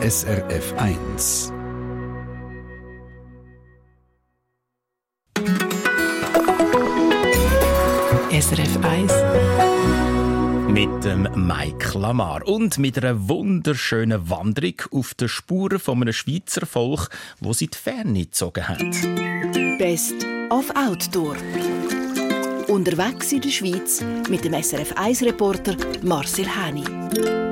SRF 1. SRF 1 mit dem Mike Lamar und mit einer wunderschönen Wanderung auf den Spuren von einem Schweizer Volk, wo sie die Ferne gezogen hat. Best of Outdoor. Unterwegs in der Schweiz mit dem SRF 1-Reporter Marcel Häni.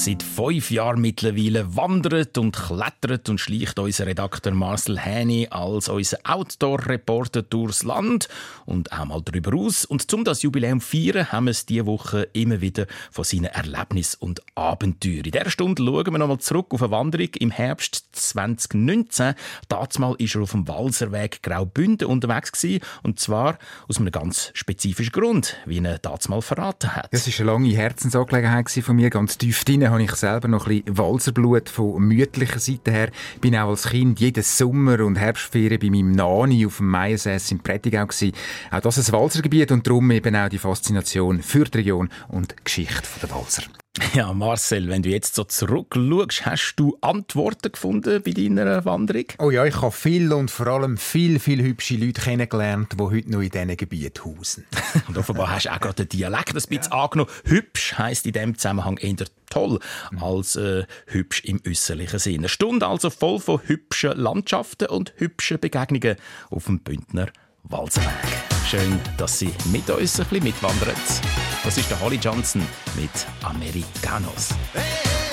Seit fünf Jahren mittlerweile wandert und klettert und schleicht unser Redakteur Marcel Häni als unser Outdoor-Reporter durchs Land und auch mal darüber aus. Und zum das Jubiläum feiern, haben wir es diese Woche immer wieder von seinen Erlebnissen und Abenteuern. In dieser Stunde schauen wir nochmal zurück auf eine Wanderung im Herbst 2019. Dazumal war er auf dem Walserweg Graubünden unterwegs gewesen, und zwar aus einem ganz spezifischen Grund, wie er dazumal verraten hat. Das war eine lange Herzensangelegenheit von mir, ganz tief drin habe ich selber noch ein bisschen Walserblut von mütlicher Seite her. Ich bin auch als Kind jeden Sommer und Herbstferien bei meinem Nani auf dem Meiersäß in Prättigau gewesen. Auch das ist ein Walsergebiet und darum eben auch die Faszination für die Region und die Geschichte der Walser. Ja, Marcel, wenn du jetzt so zurückschaust, hast du Antworten gefunden bei deiner Wanderung? Oh ja, ich habe viel und vor allem viel, viel hübsche Leute kennengelernt, die heute noch in diesen Gebieten hausen. und offenbar hast du auch gerade den Dialekt ein bisschen ja. angenommen. Hübsch heisst in diesem Zusammenhang eher toll als äh, hübsch im äußerlichen Sinne. Eine Stunde also voll von hübschen Landschaften und hübschen Begegnungen auf dem Bündner Walserweg. Schön, dass Sie mit uns ein bisschen mitwandern. Das ist der Holly Johnson mit Americanos. Hey!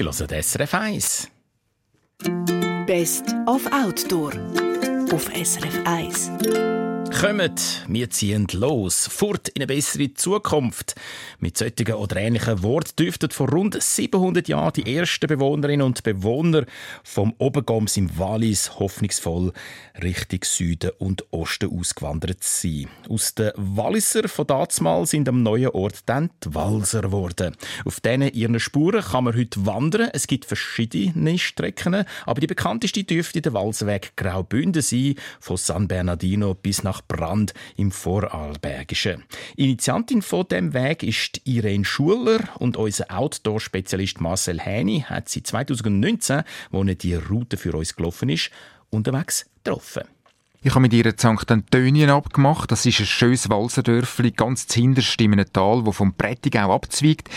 Sie hören SRF 1. Best of Outdoor auf SRF 1. Kommt, wir ziehen los, fort in eine bessere Zukunft. Mit solchen oder ähnlichen Worten dürften vor rund 700 Jahren die ersten Bewohnerinnen und Bewohner vom Obergoms im Wallis hoffnungsvoll Richtung Süden und Osten ausgewandert sein. Aus den Walliser von damals sind am neuen Ort dann die Walser geworden. Auf diesen ihren Spuren kann man heute wandern. Es gibt verschiedene Strecken, aber die bekannteste dürfte der Walserweg Graubünden sein, von San Bernardino bis nach Brand im Vorarlbergischen. Initiantin von dem Weg ist Irene Schuler und unser Outdoor-Spezialist Marcel Häni hat sie 2019, wo die Route für uns gelaufen ist, unterwegs getroffen. Ich habe mit ihr St. Antönien abgemacht. Das ist ein schönes Walserdörfli, ganz zuhinterst in einem Tal, das vom Prättigau abzweigt.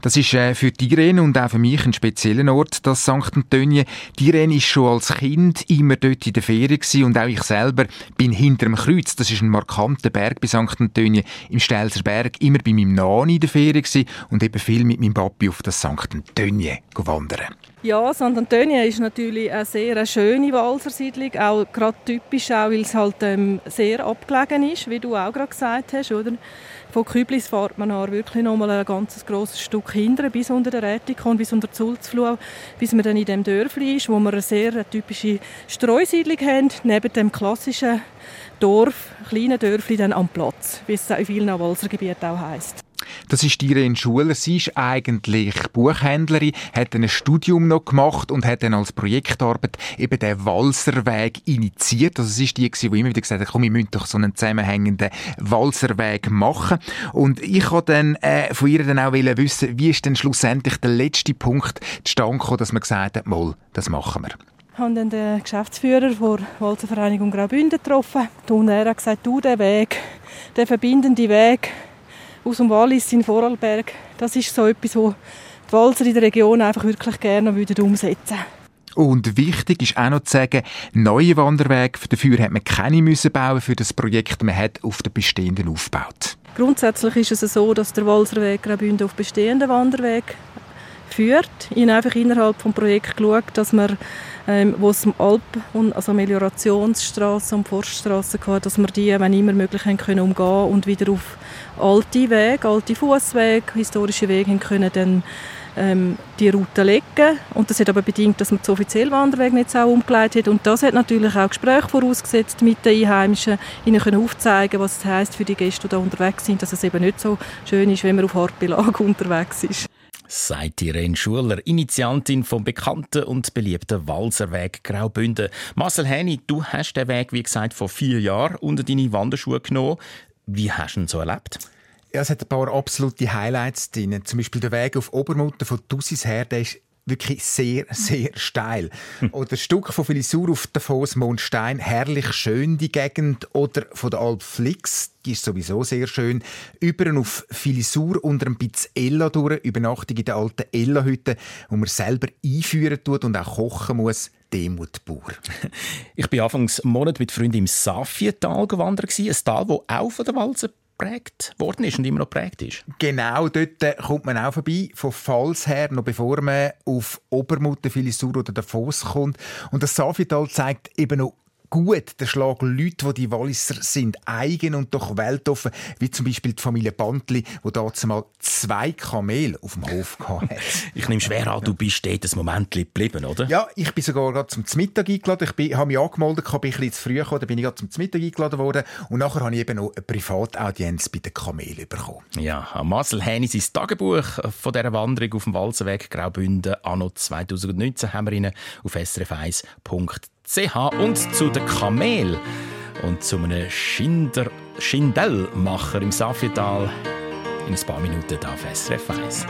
Das ist äh, für die Irene und auch für mich ein spezieller Ort, das St. Antönien. Die Irene ist schon als Kind immer dort in der Ferien und auch ich selber bin hinter dem Kreuz. Das ist ein markanter Berg bei St. Antönien im Stelzer Berg. Immer bei meinem Nani in der Ferien und eben viel mit meinem Papi auf das St. Antönien wandern. Ja, St. Antonio ist natürlich eine sehr schöne Walsersiedlung, auch gerade typisch, auch weil es halt ähm, sehr abgelegen ist, wie du auch gerade gesagt hast, oder? Von Küblis fährt man nach wirklich noch mal ein ganz grosses Stück hinter, bis unter der Rätikon, bis unter die Sulzfluh, bis man dann in dem Dörfli ist, wo wir eine sehr typische Streusiedlung haben, neben dem klassischen Dorf, kleinen Dörfli dann am Platz, wie es in vielen Walsergebieten auch heisst. Das ist Irene Schuler. Sie ist eigentlich Buchhändlerin, hat ein Studium noch gemacht und hat dann als Projektarbeit eben den Walserweg initiiert. Also sie ist die, die immer wieder gesagt hat, komm, wir müssen doch so einen zusammenhängenden Walserweg machen. Und ich wollte dann äh, von ihr dann auch wissen, wie ist denn schlussendlich der letzte Punkt zustande gekommen, dass man gesagt hat, mal, das machen wir. Ich habe dann den Geschäftsführer der Walzervereinigung Graubünden getroffen. Und er hat gesagt, du, der Weg, der verbindende Weg, aus dem Wallis in Vorarlberg, das ist so etwas, wo die Walser in der Region einfach wirklich gerne würden umsetzen und wichtig ist auch noch zu sagen, neue Wanderwege, dafür hat man keine müssen bauen für das Projekt, man hat auf den bestehenden aufgebaut. Grundsätzlich ist es so, dass der Walserweg Graubünden auf bestehenden Wanderweg führt. Ich habe einfach innerhalb des Projekts geschaut, dass man ähm, wo es Alp- und also Meliorationsstraßen und Forststraßen hatte, dass wir die, wenn immer möglich, haben können umgehen und wieder auf alte Wege, alte Fußwege, historische Wege können dann ähm, die Route legen. Und das hat aber bedingt, dass man das offizielle Wanderweg nicht so umgeleitet hat. Und das hat natürlich auch Gespräche vorausgesetzt mit den Einheimischen, ihnen können aufzeigen, was es heisst für die Gäste, die da unterwegs sind, dass es eben nicht so schön ist, wenn man auf Hartbelag unterwegs ist sagt Irene Schuler, Initiantin vom bekannten und beliebten Walserweg Graubünden. Marcel Häni, du hast den Weg, wie gesagt, vor vier Jahren unter deine Wanderschuhe genommen. Wie hast du ihn so erlebt? Ja, es hat ein paar absolute Highlights drin. Zum Beispiel der Weg auf Obermutter von Tussis her, der ist wirklich sehr, sehr steil. Hm. Oder das Stück von Filisur auf der Foss Mondstein, herrlich schön die Gegend. Oder von der Alp Flix, die ist sowieso sehr schön. Über auf Filisur unter ein bisschen Ella durch, Übernachtung in der alten Ella-Hütte, wo man selber einführen tut und auch kochen muss. Demut pur. Ich bin anfangs Monat mit Freunden im Safietal gewandert. Ein Tal, das auch von der Walze geprägt worden ist und immer noch geprägt ist. Genau, dort äh, kommt man auch vorbei, von Fals her, noch bevor man auf Obermutter, Filisur oder Davos kommt. Und das Safital zeigt eben noch gut der Schlag Leute, die die Walliser sind, eigen und doch weltoffen, wie zum Beispiel die Familie Bantli, wo dazu mal zwei Kamel auf dem Hof hatte. ich nehme schwer an, du bist dort ein Moment geblieben, oder? Ja, ich bin sogar gerade zum Mittag eingeladen. Ich bin, habe mich angemeldet, bin ein bisschen zu früh gekommen, dann bin ich gerade zum Mittag eingeladen worden und nachher habe ich eben noch eine Privataudienz bei den Kamelen bekommen. Ja, Marcel Häni, sein Tagebuch von dieser Wanderung auf dem Walsenweg Graubünden anno 2019 haben wir Ihnen auf srf1.ch ch und zu den Kamel und zu einem Schinder Schindellmacher im Safietal in ein paar Minuten auf SRF 1.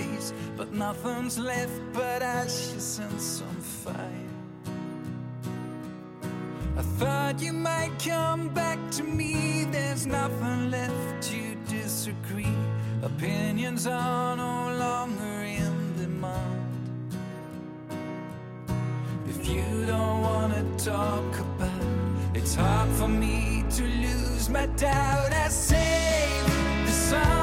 Blaze, but nothing's left but ashes and some fire. I thought you might come back to me. There's nothing left to disagree. Opinions are no longer in demand. If you don't wanna talk about it, it's hard for me to lose my doubt. I save the songs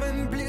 diamond blue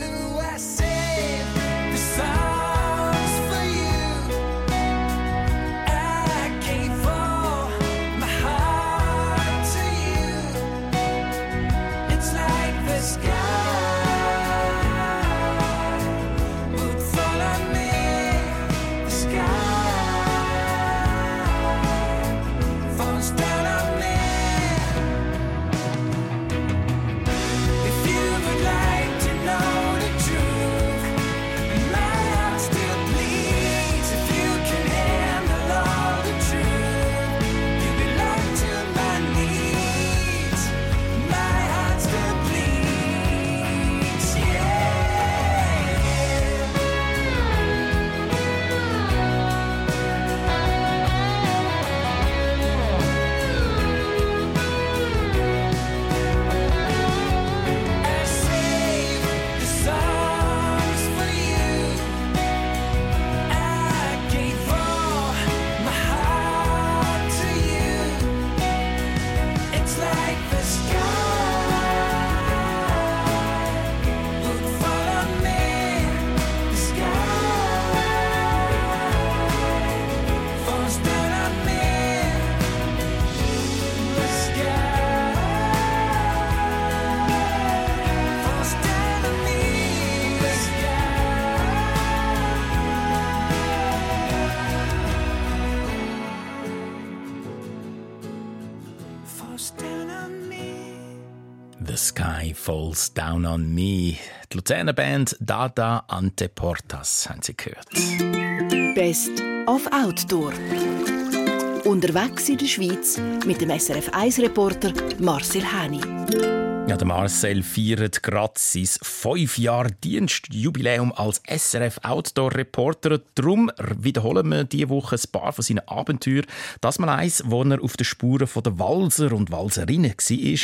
Down on Me. Die Luzerner Band Dada Anteportas haben Sie gehört. Best of Outdoor. Unterwegs in der Schweiz mit dem SRF 1-Reporter Marcel Häni. Ja, der Marcel feiert gerade sein fünf Jahre Dienstjubiläum als SRF Outdoor Reporter. Darum wiederholen wir diese Woche ein paar von seinen Abenteuern. Das mal eins, wo er auf den Spuren der Walser und Walserinnen war,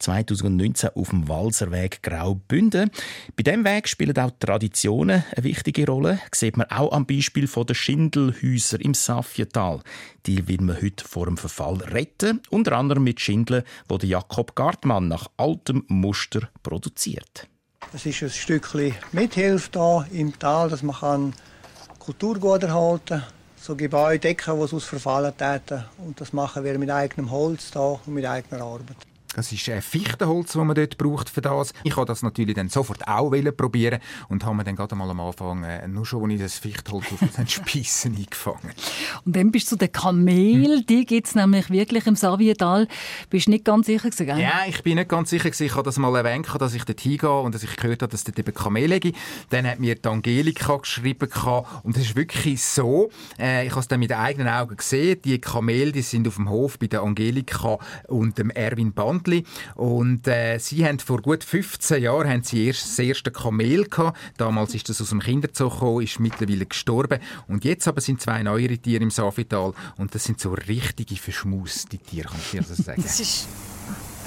2019 auf dem Walserweg Graubünden. Bei diesem Weg spielen auch Traditionen eine wichtige Rolle. Das sieht man auch am Beispiel der Schindelhäuser im Safietal. Die will man heute vor dem Verfall retten, unter anderem mit Schindeln, wo der Jakob Gartmann nach altem Muster produziert. Es ist ein Stückchen Mithilfe da im Tal, dass man kann Kultur gut erhalten kann. So Gebäude decken, die aus verfallen täten. Und das machen wir mit eigenem Holz da und mit eigener Arbeit. Das ist äh, Fichtenholz, das man dort braucht für das. Ich habe das natürlich dann sofort auch probieren und habe mir dann gerade mal am Anfang äh, nur schon, als ich das Fichtenholz auf den Spiessen eingefangen. Und dann bist du der Kamel, hm. die gibt es nämlich wirklich im Savietal. Bist du nicht ganz sicher gewesen, gell? Ja, ich bin nicht ganz sicher gewesen. Ich habe das mal erwähnt, dass ich dort hingehe und dass ich gehört habe, dass dort eben Kamele gibt. Dann hat mir die Angelika geschrieben und es ist wirklich so, äh, ich habe es dann mit eigenen Augen gesehen, die Kamele, die sind auf dem Hof bei der Angelika und dem Erwin Band Bändli. Und äh, sie haben vor gut 15 Jahren haben sie erst das erste Kamel gehabt. Damals ist das aus dem Kinderzoo gekommen, ist mittlerweile gestorben. Und jetzt aber sind zwei neuere Tiere im Safital und das sind so richtige verschmuste Tiere, kann ich dir so sagen. das ist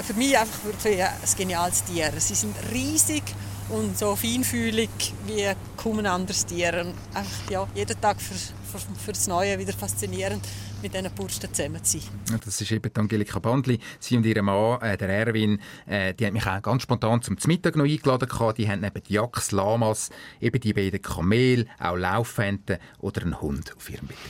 für mich einfach wirklich ein geniales Tier. Sie sind riesig und so feinfühlig wie kaum ein anderes Tier. Und einfach, ja, jeden Tag für, für, für das Neue wieder faszinierend mit diesen Bursten zusammen zu sein. Das ist eben Angelika Bandli. Sie und ihr Mann, äh, der Erwin, äh, die haben mich auch ganz spontan zum Mittag noch eingeladen. Gehabt. Die haben neben Jacks, Lamas, eben die beiden Kamel, auch Laufenten oder einen Hund auf ihrem Betrieb.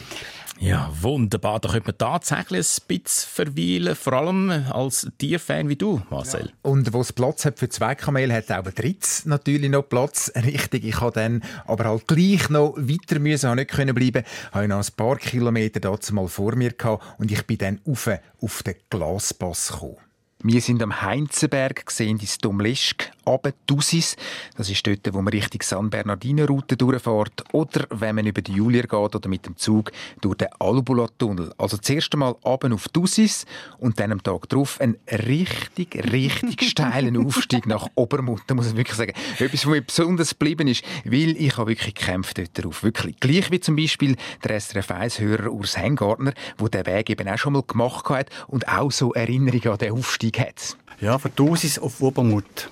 Ja, wunderbar. Da könnte man tatsächlich ein bisschen verweilen, vor allem als Tierfan wie du, Marcel. Ja. Und wo es Platz hat für zwei Kamele, hat auch ein drittes natürlich noch Platz. Richtig, ich habe dann aber halt gleich noch weiter müssen, habe nicht können bleiben, habe noch ein paar Kilometer dazu mal vor mir gehabt und ich bin dann auf, auf den Glaspass gekommen. Wir sind am Heinzenberg, sehen die Stomleschk, aber Dusis. Das ist dort, wo man Richtung San Bernardino-Route durchfährt. Oder wenn man über die Julier geht oder mit dem Zug durch den Albula-Tunnel. Also zuerst einmal runter auf Dusis und dann am Tag drauf einen richtig, richtig steilen Aufstieg nach Obermutter, muss ich wirklich sagen. Etwas, was mir besonders geblieben ist, weil ich habe wirklich gekämpft dort drauf. Wirklich. Gleich wie zum Beispiel der SRF 1-Hörer Urs Hengartner, der den Weg eben auch schon mal gemacht hat und auch so Erinnerungen an den Aufstieg hat? Ja, von Dosis auf Obermut.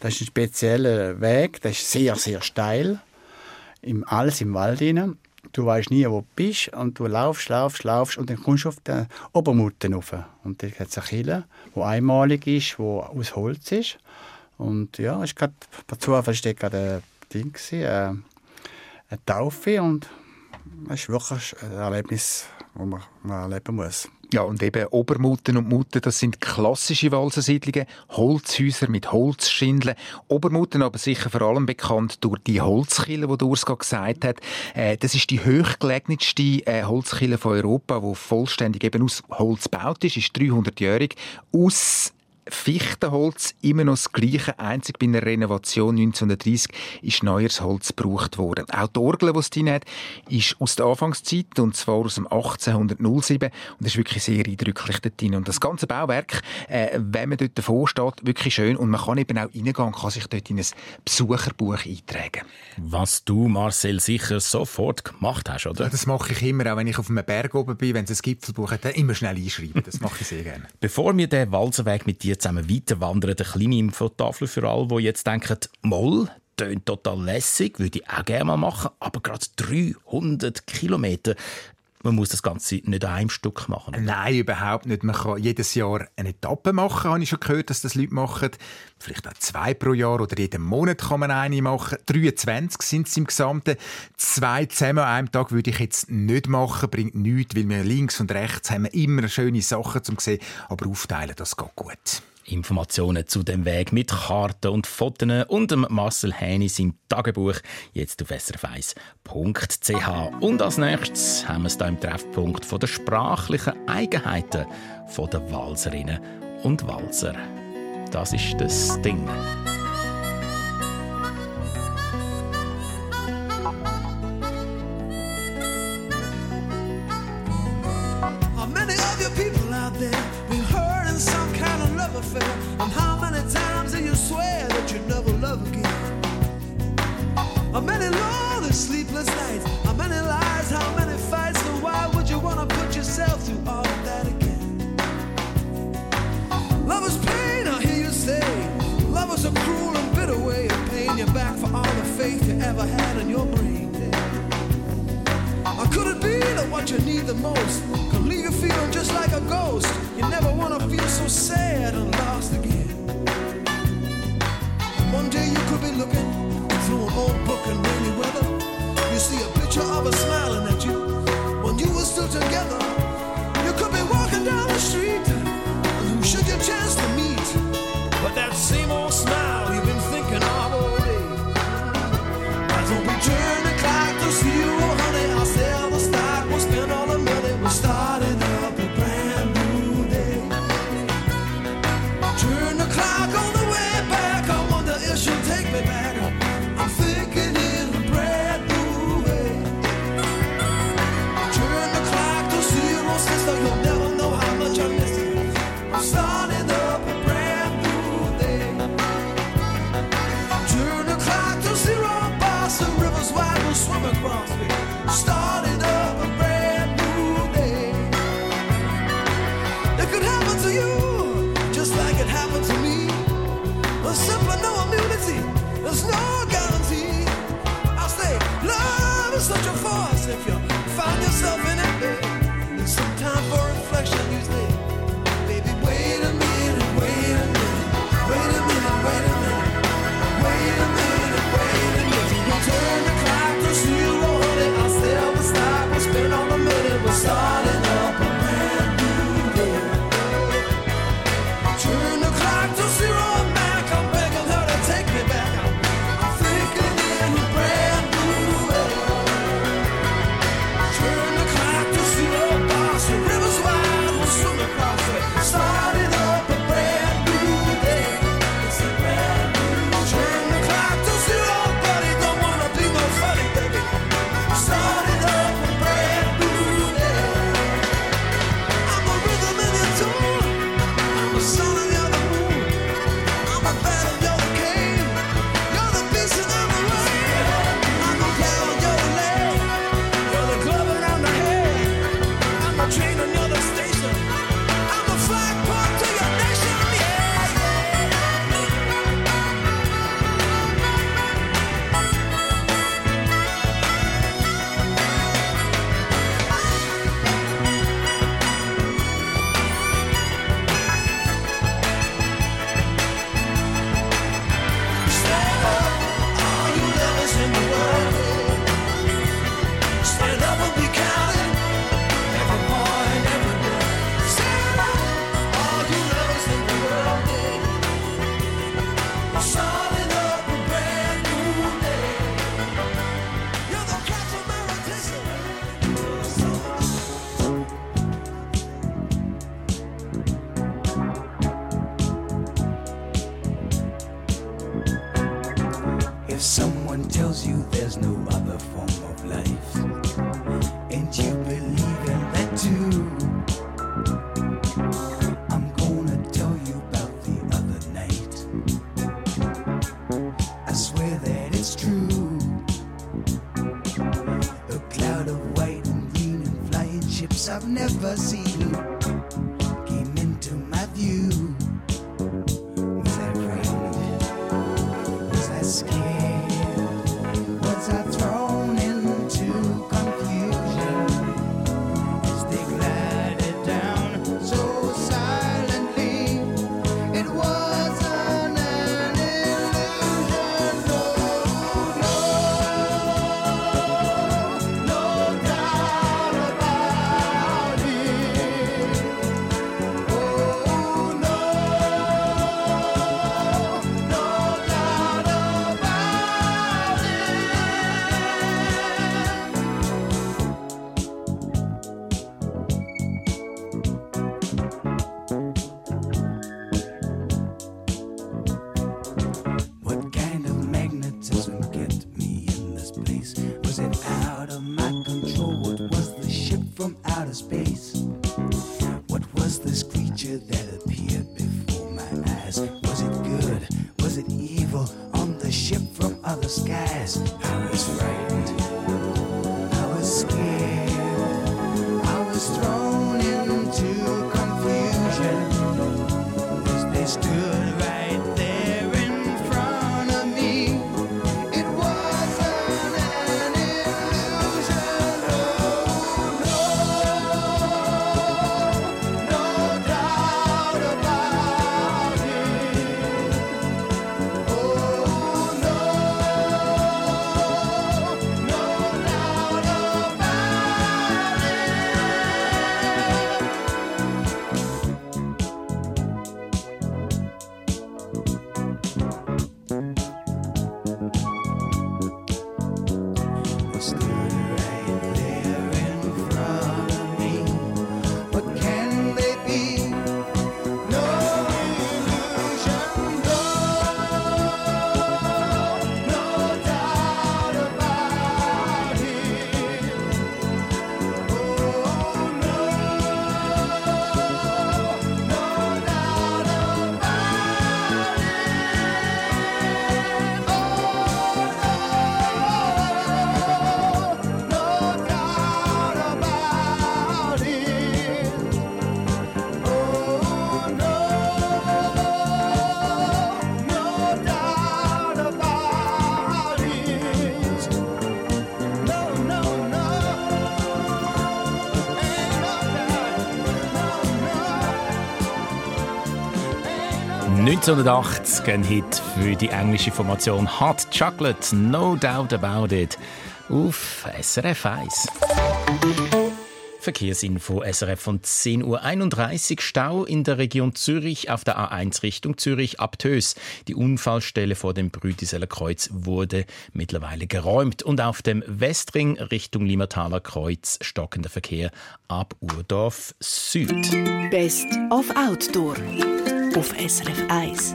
Das ist ein spezieller Weg, der ist sehr, sehr steil. Im, alles im Wald rein. Du weißt nie, wo du bist und du laufst, laufst, laufst und dann kommst du auf den Obermutten rauf. Und da hat es eine Kille, die einmalig ist, die aus Holz ist. Und ja, es war per Zufall gerade ein Ding, äh, eine Taufe und es ist wirklich ein Erlebnis, das man erleben muss. Ja, und eben Obermutten und Mutten, das sind klassische Walsensiedlungen, Holzhäuser mit Holzschindeln. Obermutten aber sicher vor allem bekannt durch die Holzkille, die Urs gesagt hat. Äh, das ist die höchstgelegenste äh, Holzkille von Europa, die vollständig eben aus Holz gebaut ist, ist 300-jährig, aus Fichtenholz immer noch das gleiche, einzig bei einer Renovation 1930 ist neues Holz gebraucht worden. Auch die Orgel, die es drin hat, ist aus der Anfangszeit, und zwar aus dem 1807, und das ist wirklich sehr eindrücklich dort drin. Und das ganze Bauwerk, äh, wenn man dort davor steht, wirklich schön, und man kann eben auch reingehen und kann sich dort in ein Besucherbuch eintragen. Was du, Marcel, sicher sofort gemacht hast, oder? Ja, das mache ich immer, auch wenn ich auf einem Berg oben bin, wenn es ein Gipfelbuch hat, dann immer schnell einschreiben. Das mache ich sehr gerne. Bevor wir den Walzenweg mit dir wir zusammen weiter wandern. Eine kleine Infotafel für alle, die jetzt denken, Moll, tönt total lässig, würde ich auch gerne mal machen, aber gerade 300 Kilometer. Man muss das Ganze nicht an einem Stück machen. Nein, überhaupt nicht. Man kann jedes Jahr eine Etappe machen, habe ich schon gehört, dass das Leute machen. Vielleicht auch zwei pro Jahr oder jeden Monat kann man eine machen. 23 sind es im Gesamten. Zwei zusammen an einem Tag würde ich jetzt nicht machen, bringt nichts, weil wir links und rechts haben immer schöne Sachen zum sehen, aber aufteilen, das geht gut. Informationen zu dem Weg mit Karten und Fotos und dem Marcel Hänis im Tagebuch jetzt auf srf1.ch. Und als nächstes haben wir es hier im Treffpunkt von der sprachlichen Eigenheiten der Walserinnen und Walser. Das ist das Ding. How affair? And how many times do you swear that you never love again? How many lonely, sleepless nights? How many lies? How many fights? So why would you wanna put yourself through all of that again? Love is pain, I hear you say. Love is a cruel and bitter way of paying you back for all the faith you ever had in your brain. Or could it be that what you need the most feel just like a ghost. You never wanna feel so sad and lost again. One day you could be looking through an old book in rainy weather. You see a picture of her smiling at you when you were still together. You could be walking down the street. never. 1980 ein Hit für die englische Formation Hot Chocolate, No Doubt About It, auf SRF 1. Verkehrsinfo SRF von 10.31 Uhr. Stau in der Region Zürich auf der A1 Richtung Zürich ab Tös. Die Unfallstelle vor dem Brütiseler Kreuz wurde mittlerweile geräumt. Und auf dem Westring Richtung Limmertaler Kreuz stockender Verkehr ab Urdorf Süd. Best of Outdoor auf SRF 1.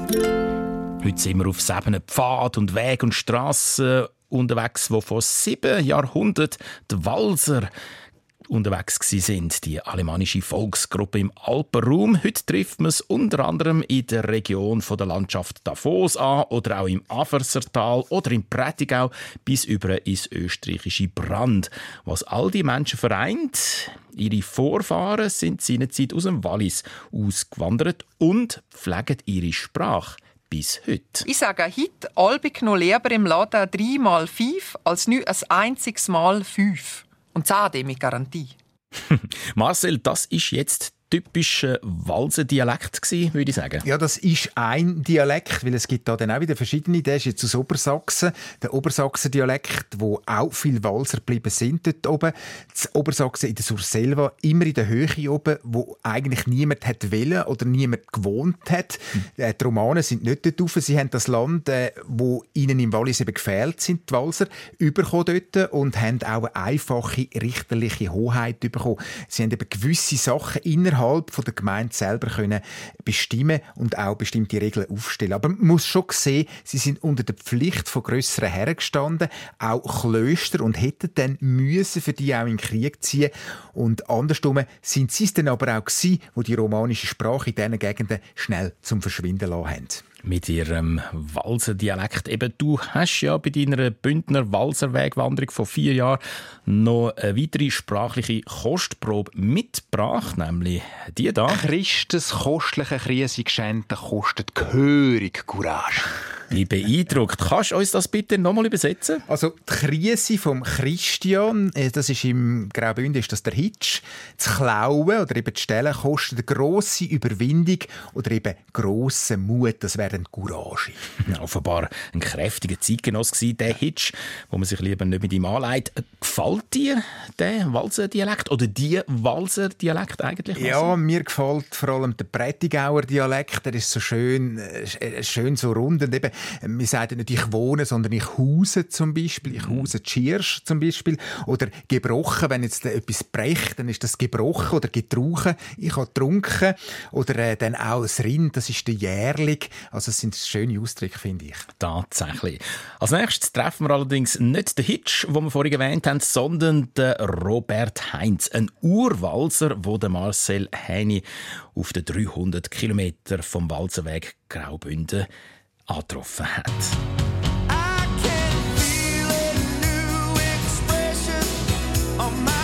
Heute sind wir auf sieben Pfad und Weg und Strassen unterwegs, wo vor sieben Jahrhunderten die Walser unterwegs sind, die alemannische Volksgruppe im Alpenraum. Heute trifft man es unter anderem in der Region von der Landschaft Davos an oder auch im Aversertal oder im Prättigau bis über ins österreichische Brand. Was all die Menschen vereint, ihre Vorfahren sind seinerzeit aus dem Wallis ausgewandert und pflegen ihre Sprache bis heute. Ich sage heute, albig noch lieber im Laden 3 mal 5 als nicht ein einziges Mal 5. Und zahde mit Garantie. Marcel, das ist jetzt typischer Walser-Dialekt gewesen, würde ich sagen. Ja, das ist ein Dialekt, weil es gibt da dann auch wieder verschiedene. Der ist jetzt aus Obersachsen, der Obersachsen-Dialekt, wo auch viele Walser geblieben sind dort oben. Das Obersachsen in der Surselva, immer in der Höhe oben, wo eigentlich niemand hat wollen oder niemand gewohnt hat. Äh, Die Romanen sind nicht dort rauf. Sie haben das Land, äh, wo ihnen im Wallis eben gefehlt sind, die Walser, überkommen dort und haben auch eine einfache richterliche Hoheit bekommen. Sie haben eben gewisse Sachen innerhalb von der Gemeinde selber können bestimmen und auch bestimmte Regeln aufstellen. Aber man muss schon sehen, sie sind unter der Pflicht von grösseren Herren gestanden, auch Klöster und hätten dann müssen für die auch in den Krieg ziehen. Und andersrum sind sie es dann aber auch gewesen, wo die romanische Sprache in diesen Gegenden schnell zum Verschwinden lassen haben. Mit ihrem Walser-Dialekt. Du hast ja bei deiner Bündner Walser-Wegwanderung vor vier Jahren noch eine weitere sprachliche Kostprobe mitgebracht, nämlich die da. Christus kostliche Krise geschenkt, kostet gehörig Courage. Bin beeindruckt. Kannst du uns das bitte nochmal übersetzen? Also die Krise vom Christian, äh, das ist im Graubünden ist das der Hitsch. Das Klauen oder eben die Stellen kostet eine grosse Überwindung oder eben grossen Mut. Das wäre ein Courage. Ja, offenbar ein kräftiger Zeitgenoss gewesen, der Hitch, wo man sich lieber nicht mit ihm anlegt. Gefällt dir der Walser Dialekt oder die Walser Dialekt eigentlich? Ja, mir gefällt vor allem der Prättigauer Dialekt. Der ist so schön, äh, schön so rund und eben wir sagen nicht ich wohne, sondern ich hause zum Beispiel. Ich hause Tschirsch zum Beispiel. Oder gebrochen, wenn jetzt etwas bricht, dann ist das gebrochen oder getrunken. Ich habe getrunken. Oder äh, dann auch das Rind, das ist der Jährling. Also es sind schöne Ausdrücke, finde ich. Tatsächlich. Als nächstes treffen wir allerdings nicht den Hitch, den wir vorhin erwähnt haben, sondern den Robert Heinz, ein Urwalser, wo der Marcel Häni auf den 300 Kilometer vom Walserweg Graubünden angetroffen hat. on my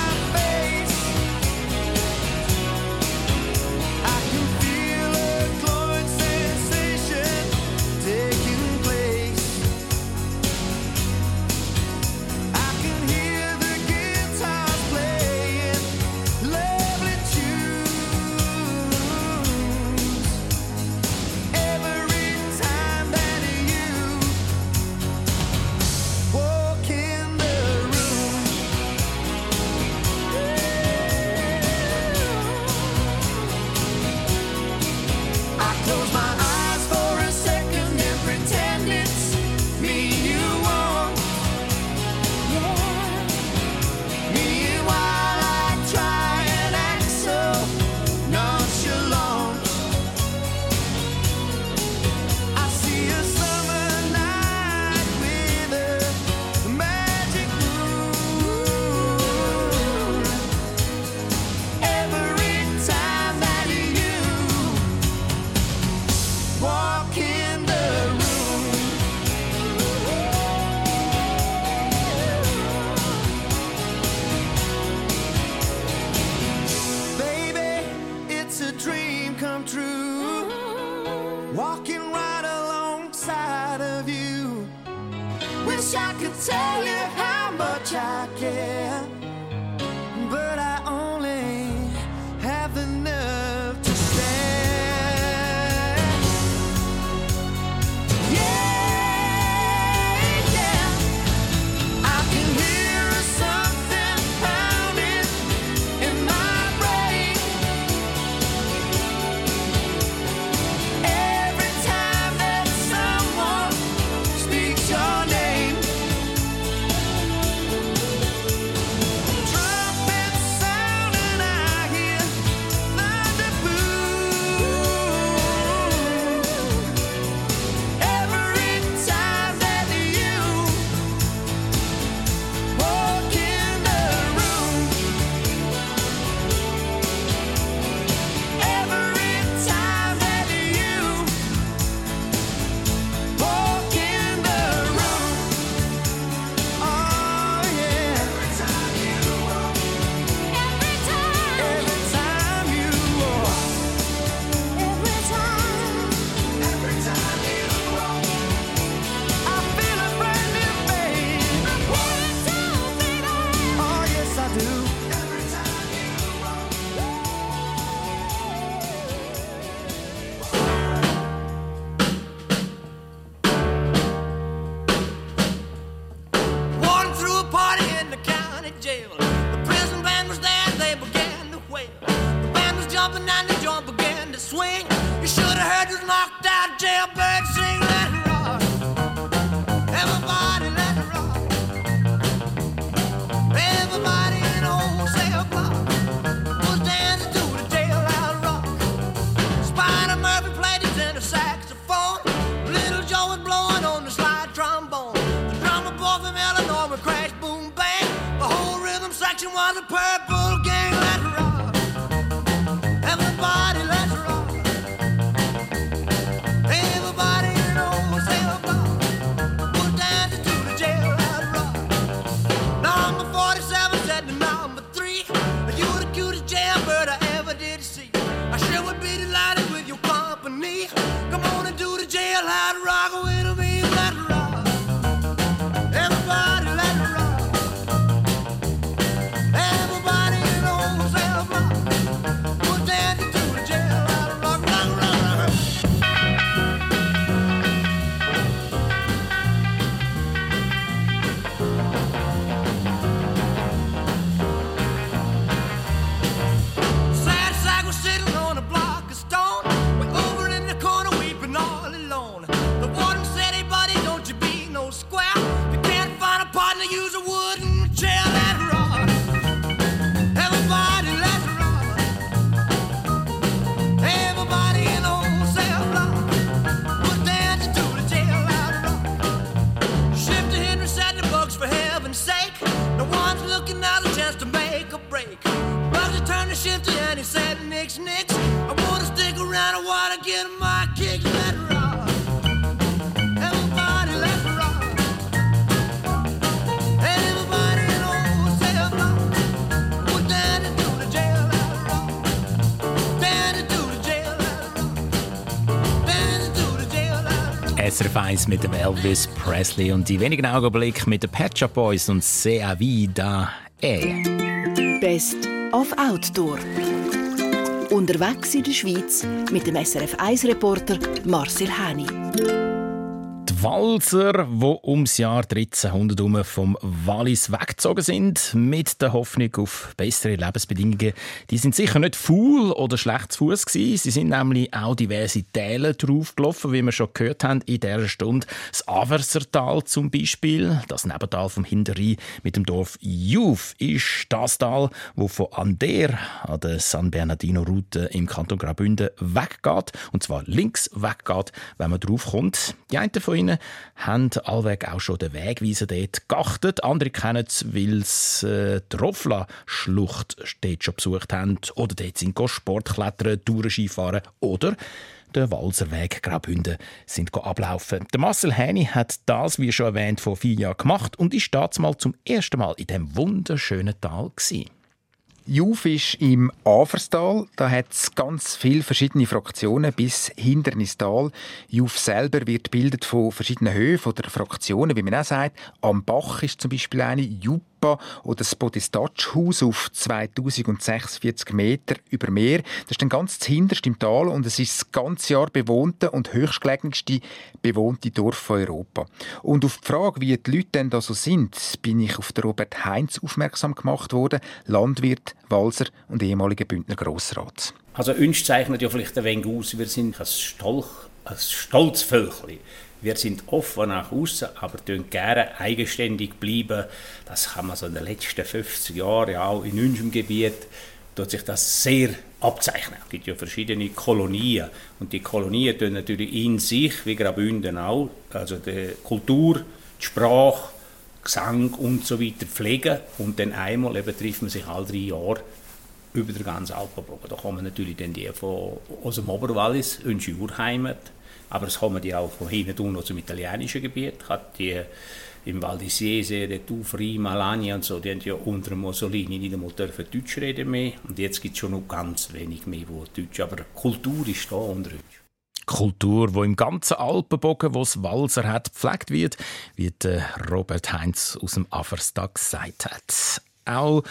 1 mit dem Elvis Presley und die wenigen Augenblicke mit den Pet Shop Boys und Sea Vida E. Best of Outdoor. Unterwegs in der Schweiz mit dem SRF 1-Reporter Marcel Häni. Walser, die ums Jahr 1300 herum vom Wallis weggezogen sind, mit der Hoffnung auf bessere Lebensbedingungen, die sind sicher nicht faul oder schlecht zu Fuß gewesen. Sie sind nämlich auch diverse Täler draufgelaufen, wie wir schon gehört haben in dieser Stunde. Das Aversertal zum Beispiel, das Nebental vom Hinterrhein mit dem Dorf Juf, ist das Tal, wo von Ander an der San Bernardino-Route im Kanton Graubünden weggeht. Und zwar links weggeht, wenn man draufkommt. Die einen von ihnen haben allweg auch schon den Wegweiser dort geachtet. Andere kennen es, weil sie äh, die Rofla-Schlucht dort schon besucht haben. Oder dort sind Sportklettern, Tourenskifahren oder den Walserweg Graubünden sind ablaufen. Der Marcel Häni hat das, wie schon erwähnt, vor vier Jahren gemacht und ist mal zum ersten Mal in dem wunderschönen Tal gewesen. Juf ist im Aferstal. Da hat es ganz viele verschiedene Fraktionen bis Hindernistal. Juf selber wird gebildet von verschiedenen Höfen oder Fraktionen, wie man auch sagt. Am Bach ist zum Beispiel eine Jupa oder das Bodistatschhaus auf 2046 Meter über Meer. Das ist dann ganz hinterst im Tal und es ist das ganze Jahr bewohnte und höchstgelegenste bewohnte Dorf von Europa. Und auf die Frage, wie die Leute denn da so sind, bin ich auf den Robert Heinz aufmerksam gemacht worden, Landwirt, Walser und ehemaliger Bündner Grossrat. Also uns zeichnet ja vielleicht ein wenig aus, wir sind ein, Stolch, ein Stolzvölkchen. Wir sind offen nach außen, aber tun gerne eigenständig bleiben. Das kann man so in den letzten 50 Jahren ja auch in unserem Gebiet tut sich das sehr abzeichnen. Es gibt ja verschiedene Kolonien und die Kolonien tun natürlich in sich, wie Graubünden auch, also die Kultur, die Sprache, Gesang und so weiter pflegen und dann einmal eben trifft man sich alle drei Jahre über den ganzen Alpenbogen. Da kommen natürlich dann die von, aus dem Oberwallis, unsere Urheimat, aber es kommen die auch von hinten aus dem italienischen Gebiet. Hat die im Val di Siese, der Tufri, Malagna und so, die haben ja unter Mussolini nicht einmal dürfen Deutsch reden mehr. Und jetzt gibt es schon noch ganz wenig mehr, wo Deutsch, aber Kultur ist da unter uns. Kultur, wo im ganzen Alpenbogen, wo es Walser hat, gepflegt wird, wie Robert Heinz aus dem Averstag gesagt hat auch.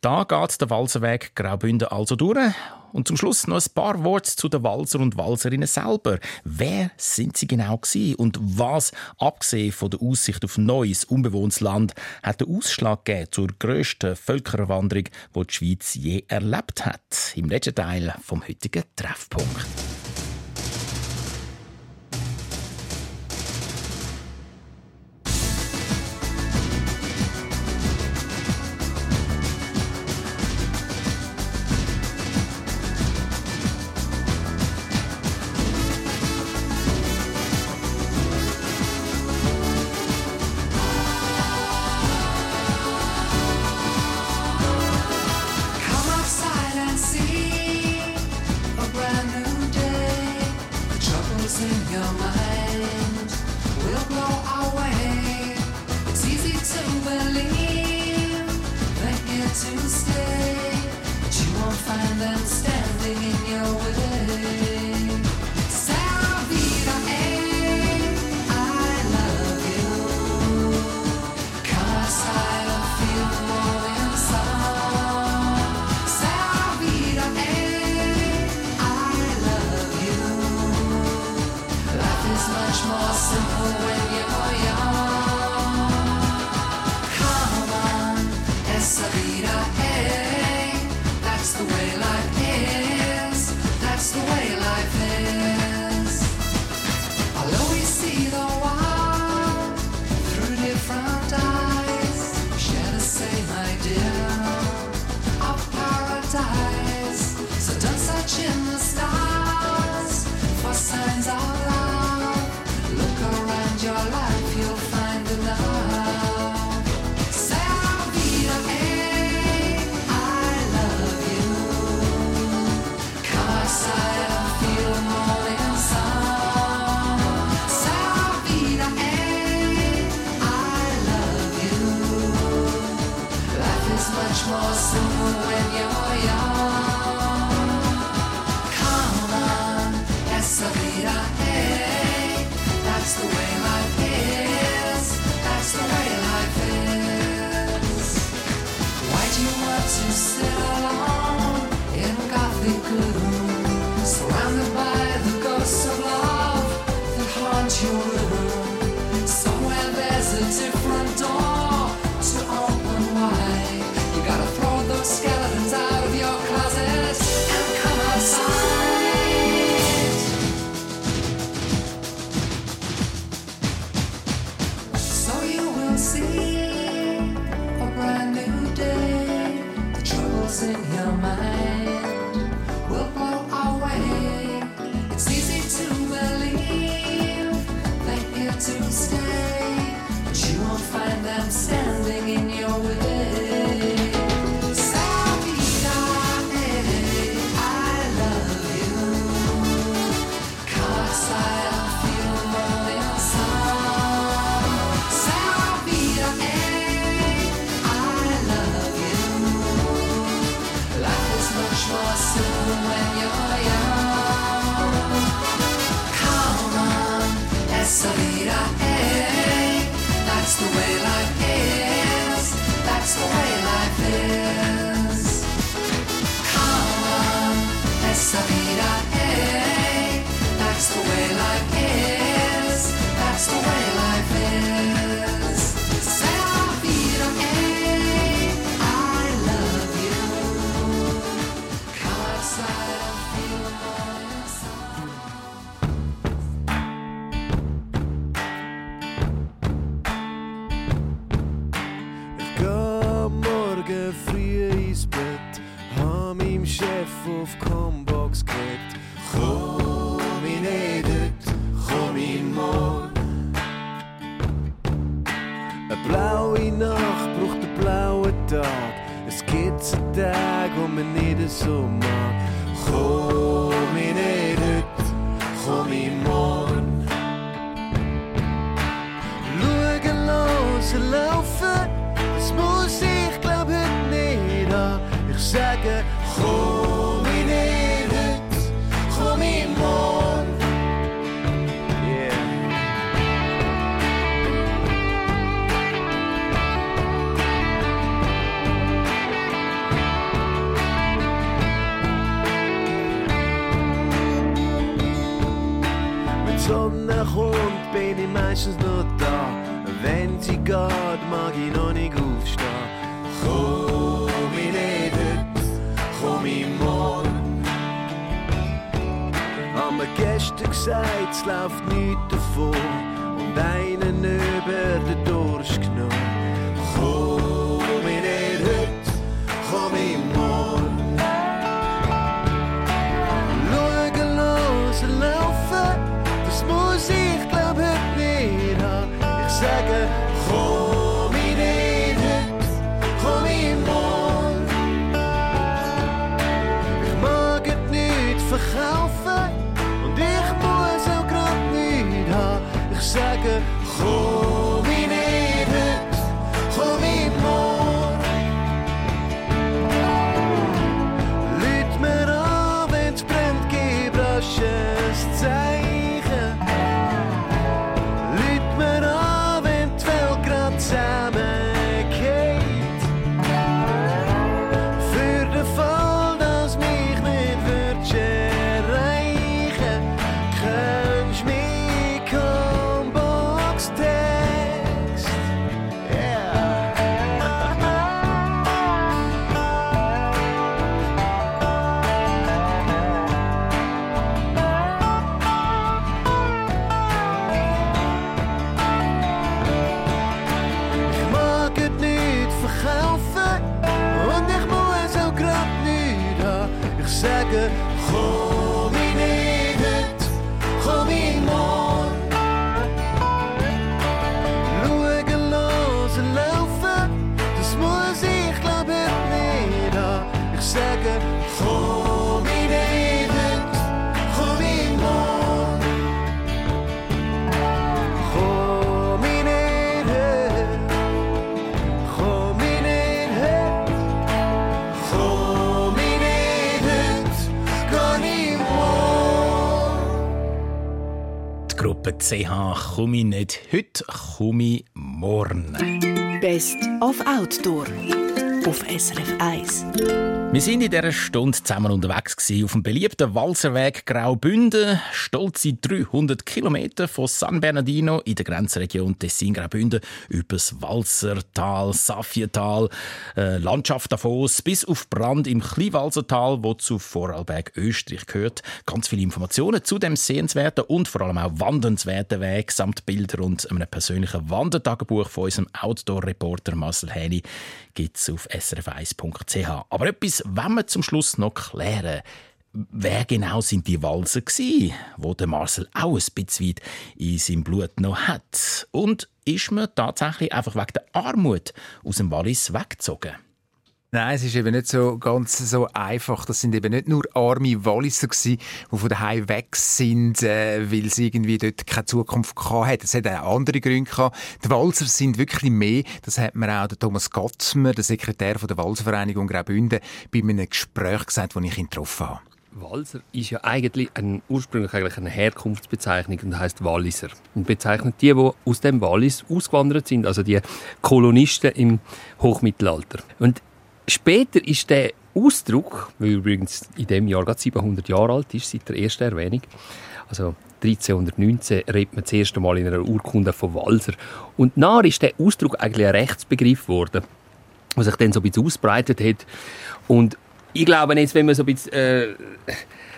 Da geht der Walserweg Graubünden also durch. Und zum Schluss noch ein paar Worte zu den Walser und Walserinnen selber. Wer sind sie genau gewesen? und was, abgesehen von der Aussicht auf neues, unbewohntes Land, hat den Ausschlag gegeben zur grössten Völkerwanderung, die die Schweiz je erlebt hat? Im letzten Teil vom heutigen Treffpunkt. That's the is. That's the way life is. That's the way life is. Come on, essa vida é. Eh? That's the way life is. That's the way life. of course. Gestern gesagt, es läuft nichts davon. Und einen über Die Gruppe CH «Komm ich nicht heute, komm ich morgen». Best of Outdoor auf SRF 1. Wir sind in dieser Stunde zusammen unterwegs gewesen, auf dem beliebten Walserweg Graubünden. Stolze 300 Kilometer von San Bernardino in der Grenzregion Tessin-Graubünden über das Walsertal, Safietal, äh, Landschaft Davos bis auf Brand im Kleinwalsertal, wo zu Vorarlberg, Österreich gehört. Ganz viele Informationen zu dem sehenswerten und vor allem auch wandernswerten Weg samt Bilder und einem persönlichen Wandertagebuch von unserem Outdoor-Reporter Marcel Häni gibt es auf srf1.ch. Aber etwas wollen wir zum Schluss noch klären. Wer genau sind die Walser gsi, wo der Marcel auch ein bisschen weit in seinem Blut noch hat? Und ist man tatsächlich einfach wegen der Armut aus dem Wallis weggezogen? Nein, es ist eben nicht so ganz so einfach. Das sind eben nicht nur arme Walliser gsi, die von daheim weg sind, äh, weil sie irgendwie dort keine Zukunft gehabt haben. Es hat auch andere Gründe gehabt. Die Walser sind wirklich mehr. Das hat mir auch der Thomas Gotzmer, der Sekretär von der Walservereinigung Graubünden, bei einem Gespräch gesagt, das ich ihn getroffen habe. Walser ist ja eigentlich ein, ursprünglich eigentlich eine Herkunftsbezeichnung und heißt Walliser. Und bezeichnet die, die aus dem Wallis ausgewandert sind, also die Kolonisten im Hochmittelalter. Und später ist der Ausdruck, der übrigens in dem Jahr gerade 700 Jahre alt ist, seit der ersten Erwähnung, also 1319 redet man das erste Mal in einer Urkunde von Walser. Und nachher ist der Ausdruck eigentlich ein Rechtsbegriff geworden, der sich dann so ein bisschen ausbreitet hat. Und ich glaube jetzt, wenn man so ein bisschen äh,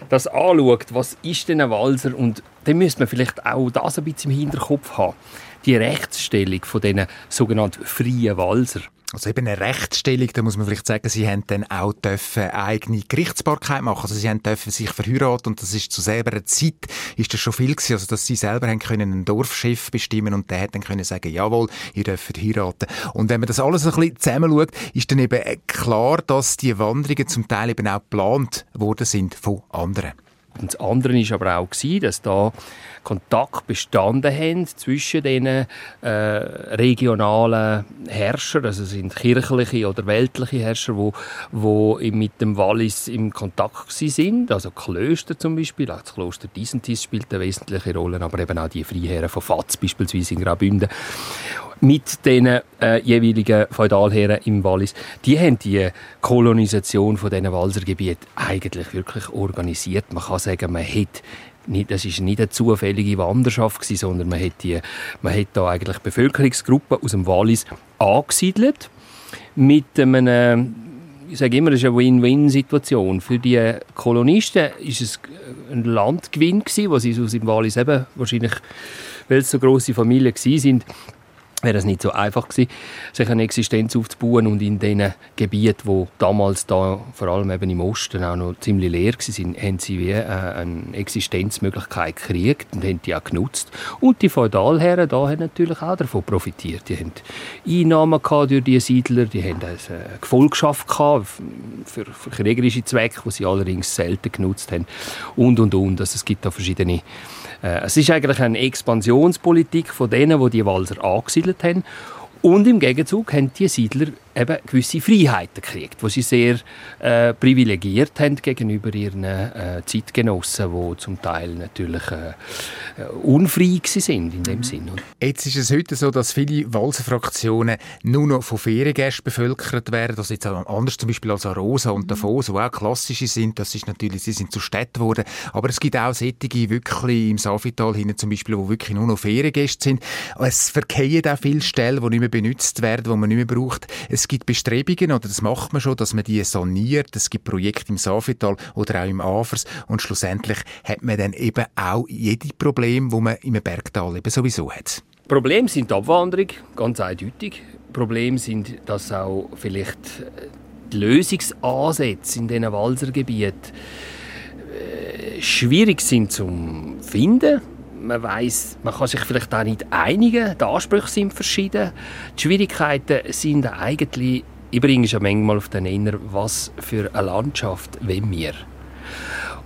das anschaut, was ist denn ein Walser? Und dann müsste man vielleicht auch das ein bisschen im Hinterkopf haben. Die Rechtsstellung von diesen sogenannten freien Walser. Also eben eine Rechtsstellung, da muss man vielleicht sagen, sie haben dann auch dürfen eigene Gerichtsbarkeit machen. Also sie haben dürfen sich verheiraten und das ist zu selber Zeit ist das schon viel gewesen, also dass sie selber haben können einen Dorfchef bestimmen und der hat dann können sagen, jawohl, ihr dürft heiraten. Und wenn man das alles ein bisschen zusammen schaut, ist dann eben klar, dass die Wanderungen zum Teil eben auch geplant worden sind von anderen. Und das andere war aber auch, dass da Kontakt bestanden haben zwischen den äh, regionalen Herrschern, also sind kirchliche oder weltliche Herrscher, wo, wo mit dem Wallis im Kontakt sind, also Klöster zum Beispiel, auch das Kloster Disentis spielt eine wesentliche Rolle, aber eben auch die Freiherren von Fatz beispielsweise in Graubünden mit den äh, jeweiligen Feudalherren im Wallis, die haben die Kolonisation von diesen Walsergebieten eigentlich wirklich organisiert. Man kann sagen, man hat nicht, das ist nicht eine zufällige Wanderschaft gewesen, sondern man hat, die, man hat da eigentlich Bevölkerungsgruppen aus dem Wallis angesiedelt mit einem ich sage immer, es ist eine Win-Win-Situation. Für die Kolonisten ist es ein Landgewinn gewesen, wo sie aus dem Wallis eben wahrscheinlich, weil es so große Familien waren, wäre es nicht so einfach gewesen, sich eine Existenz aufzubauen und in den Gebieten, wo damals da vor allem eben im Osten auch noch ziemlich leer waren, haben sie wie äh, eine Existenzmöglichkeit gekriegt und haben die auch genutzt. Und die Feudalherren da haben natürlich auch davon profitiert. Die haben Einnahmen gehabt durch die Siedler, die haben eine Gefolgschaft gehabt für, für kriegerische Zwecke, die sie allerdings selten genutzt haben und und und. Also es gibt da verschiedene äh, es ist eigentlich eine Expansionspolitik von denen, die die Walser angesiedelt haben. Und im Gegenzug haben die Siedler eben gewisse Freiheiten gekriegt, die sie sehr äh, privilegiert haben gegenüber ihren äh, Zeitgenossen, die zum Teil natürlich äh, unfrei sind in dem Sinn. Jetzt ist es heute so, dass viele Walser Fraktionen nur noch von Feriengästen bevölkert werden. Das ist jetzt anders zum Beispiel als Arosa und Davos, die auch klassische sind. Das ist natürlich, sie sind zu Städten geworden. Aber es gibt auch solche wirklich im Safital hinten zum Beispiel, wo wirklich nur noch Feriengäste sind. Es verkehren auch viele Stellen, die nicht mehr benutzt werden, die man nicht mehr braucht. Es gibt Bestrebungen, oder das macht man schon, dass man die saniert. Es gibt Projekte im Safital oder auch im Afers. Und schlussendlich hat man dann eben auch jede Problem, wo man im Bergtal eben sowieso hat. Problem sind die Abwanderung, ganz eindeutig. Problem sind, dass auch vielleicht die Lösungsansätze in diesen Walsergebieten äh, schwierig sind zu finden. Man weiß, man kann sich vielleicht auch nicht einigen. Die Ansprüche sind verschieden. Die Schwierigkeiten sind eigentlich, ich bringe schon manchmal auf den Nenner, was für eine Landschaft wollen wir?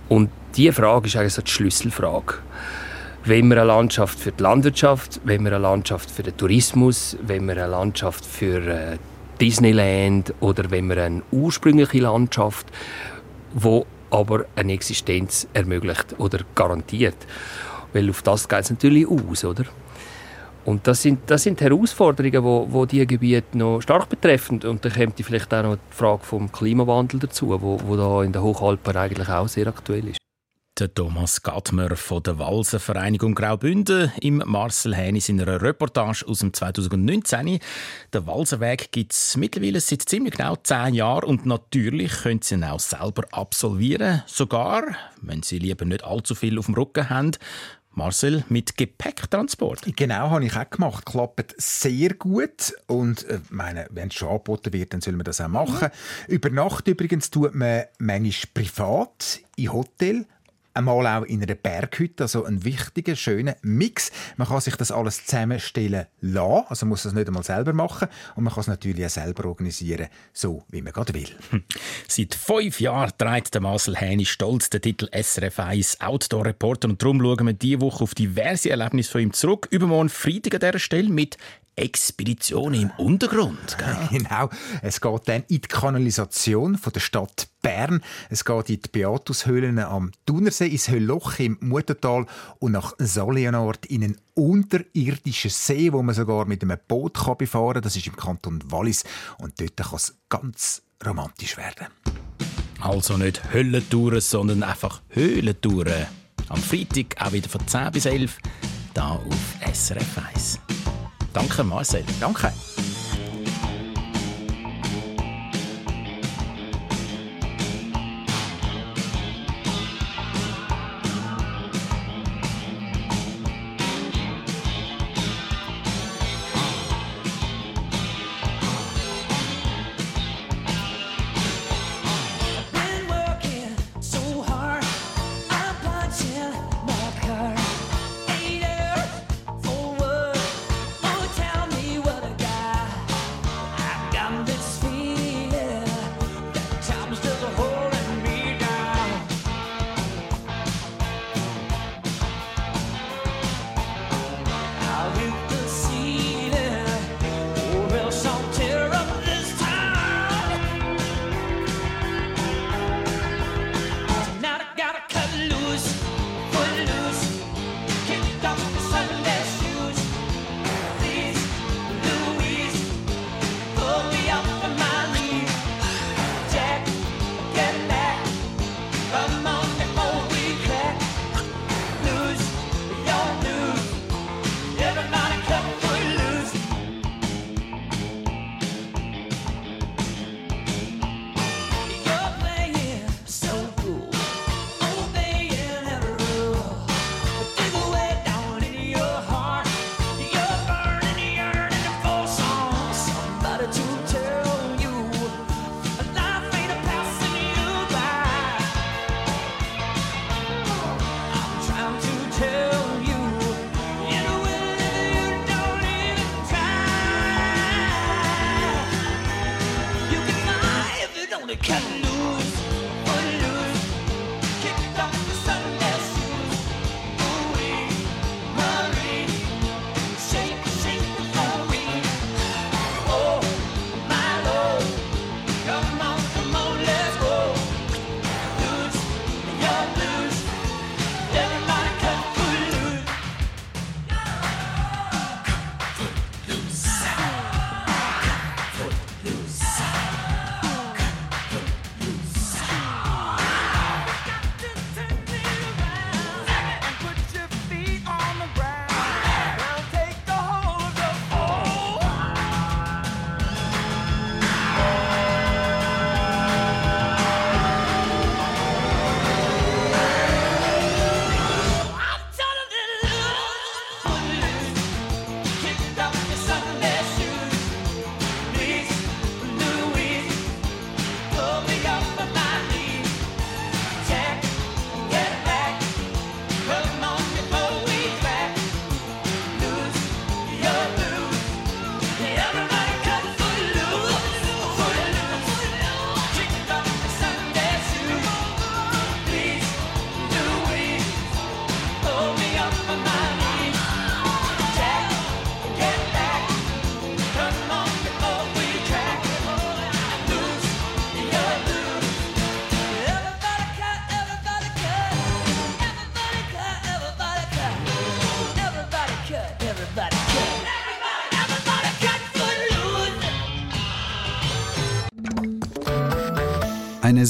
Und diese Frage ist eigentlich so die Schlüsselfrage. Wenn wir eine Landschaft für die Landwirtschaft, wenn wir eine Landschaft für den Tourismus, wenn wir eine Landschaft für äh, Disneyland oder wenn wir eine ursprüngliche Landschaft, wo aber eine Existenz ermöglicht oder garantiert. Weil auf das geht es natürlich aus, oder? Und das sind, das sind Herausforderungen, wo, wo die Gebiete noch stark betreffen. Und dann kommt vielleicht auch noch die Frage vom Klimawandel dazu, wo, wo da in den Hochalpen eigentlich auch sehr aktuell ist. Der Thomas Gattmer von der Walser Vereinigung Graubünden im Marcel Hähn in seiner Reportage aus dem 2019. Der Walserweg gibt es mittlerweile seit ziemlich genau zehn Jahren und natürlich können Sie ihn auch selber absolvieren. Sogar, wenn Sie lieber nicht allzu viel auf dem Rücken haben, Marcel, mit Gepäcktransport. Genau, habe ich auch gemacht. Klappt sehr gut. Und äh, meine, wenn es schon angeboten wird, dann soll man das auch machen. Mhm. Über Nacht übrigens tut man manchmal privat in Hotel einmal auch in einer Berghütte, also ein wichtiger, schöner Mix. Man kann sich das alles zusammenstellen lassen, also muss das nicht einmal selber machen und man kann es natürlich auch selber organisieren, so wie man gerade will. Seit fünf Jahren trägt der Marcel Häni stolz den Titel SRF 1 Outdoor Reporter und darum schauen wir diese Woche auf diverse Erlebnisse von ihm zurück. Übermorgen Freitag an dieser Stelle mit Expeditionen im Untergrund. Gell? Genau. Es geht dann in die Kanalisation von der Stadt Bern. Es geht in die Beatushöhlen am Thunersee, ins Höllloch im Muttertal und nach Solienort in einen unterirdischen See, wo man sogar mit einem Boot kann befahren kann. Das ist im Kanton Wallis. Und dort kann es ganz romantisch werden. Also nicht Höllentouren, sondern einfach Höhlentouren. Am Freitag auch wieder von 10 bis 11 hier auf SRF 1. Danke, Marcel. Danke.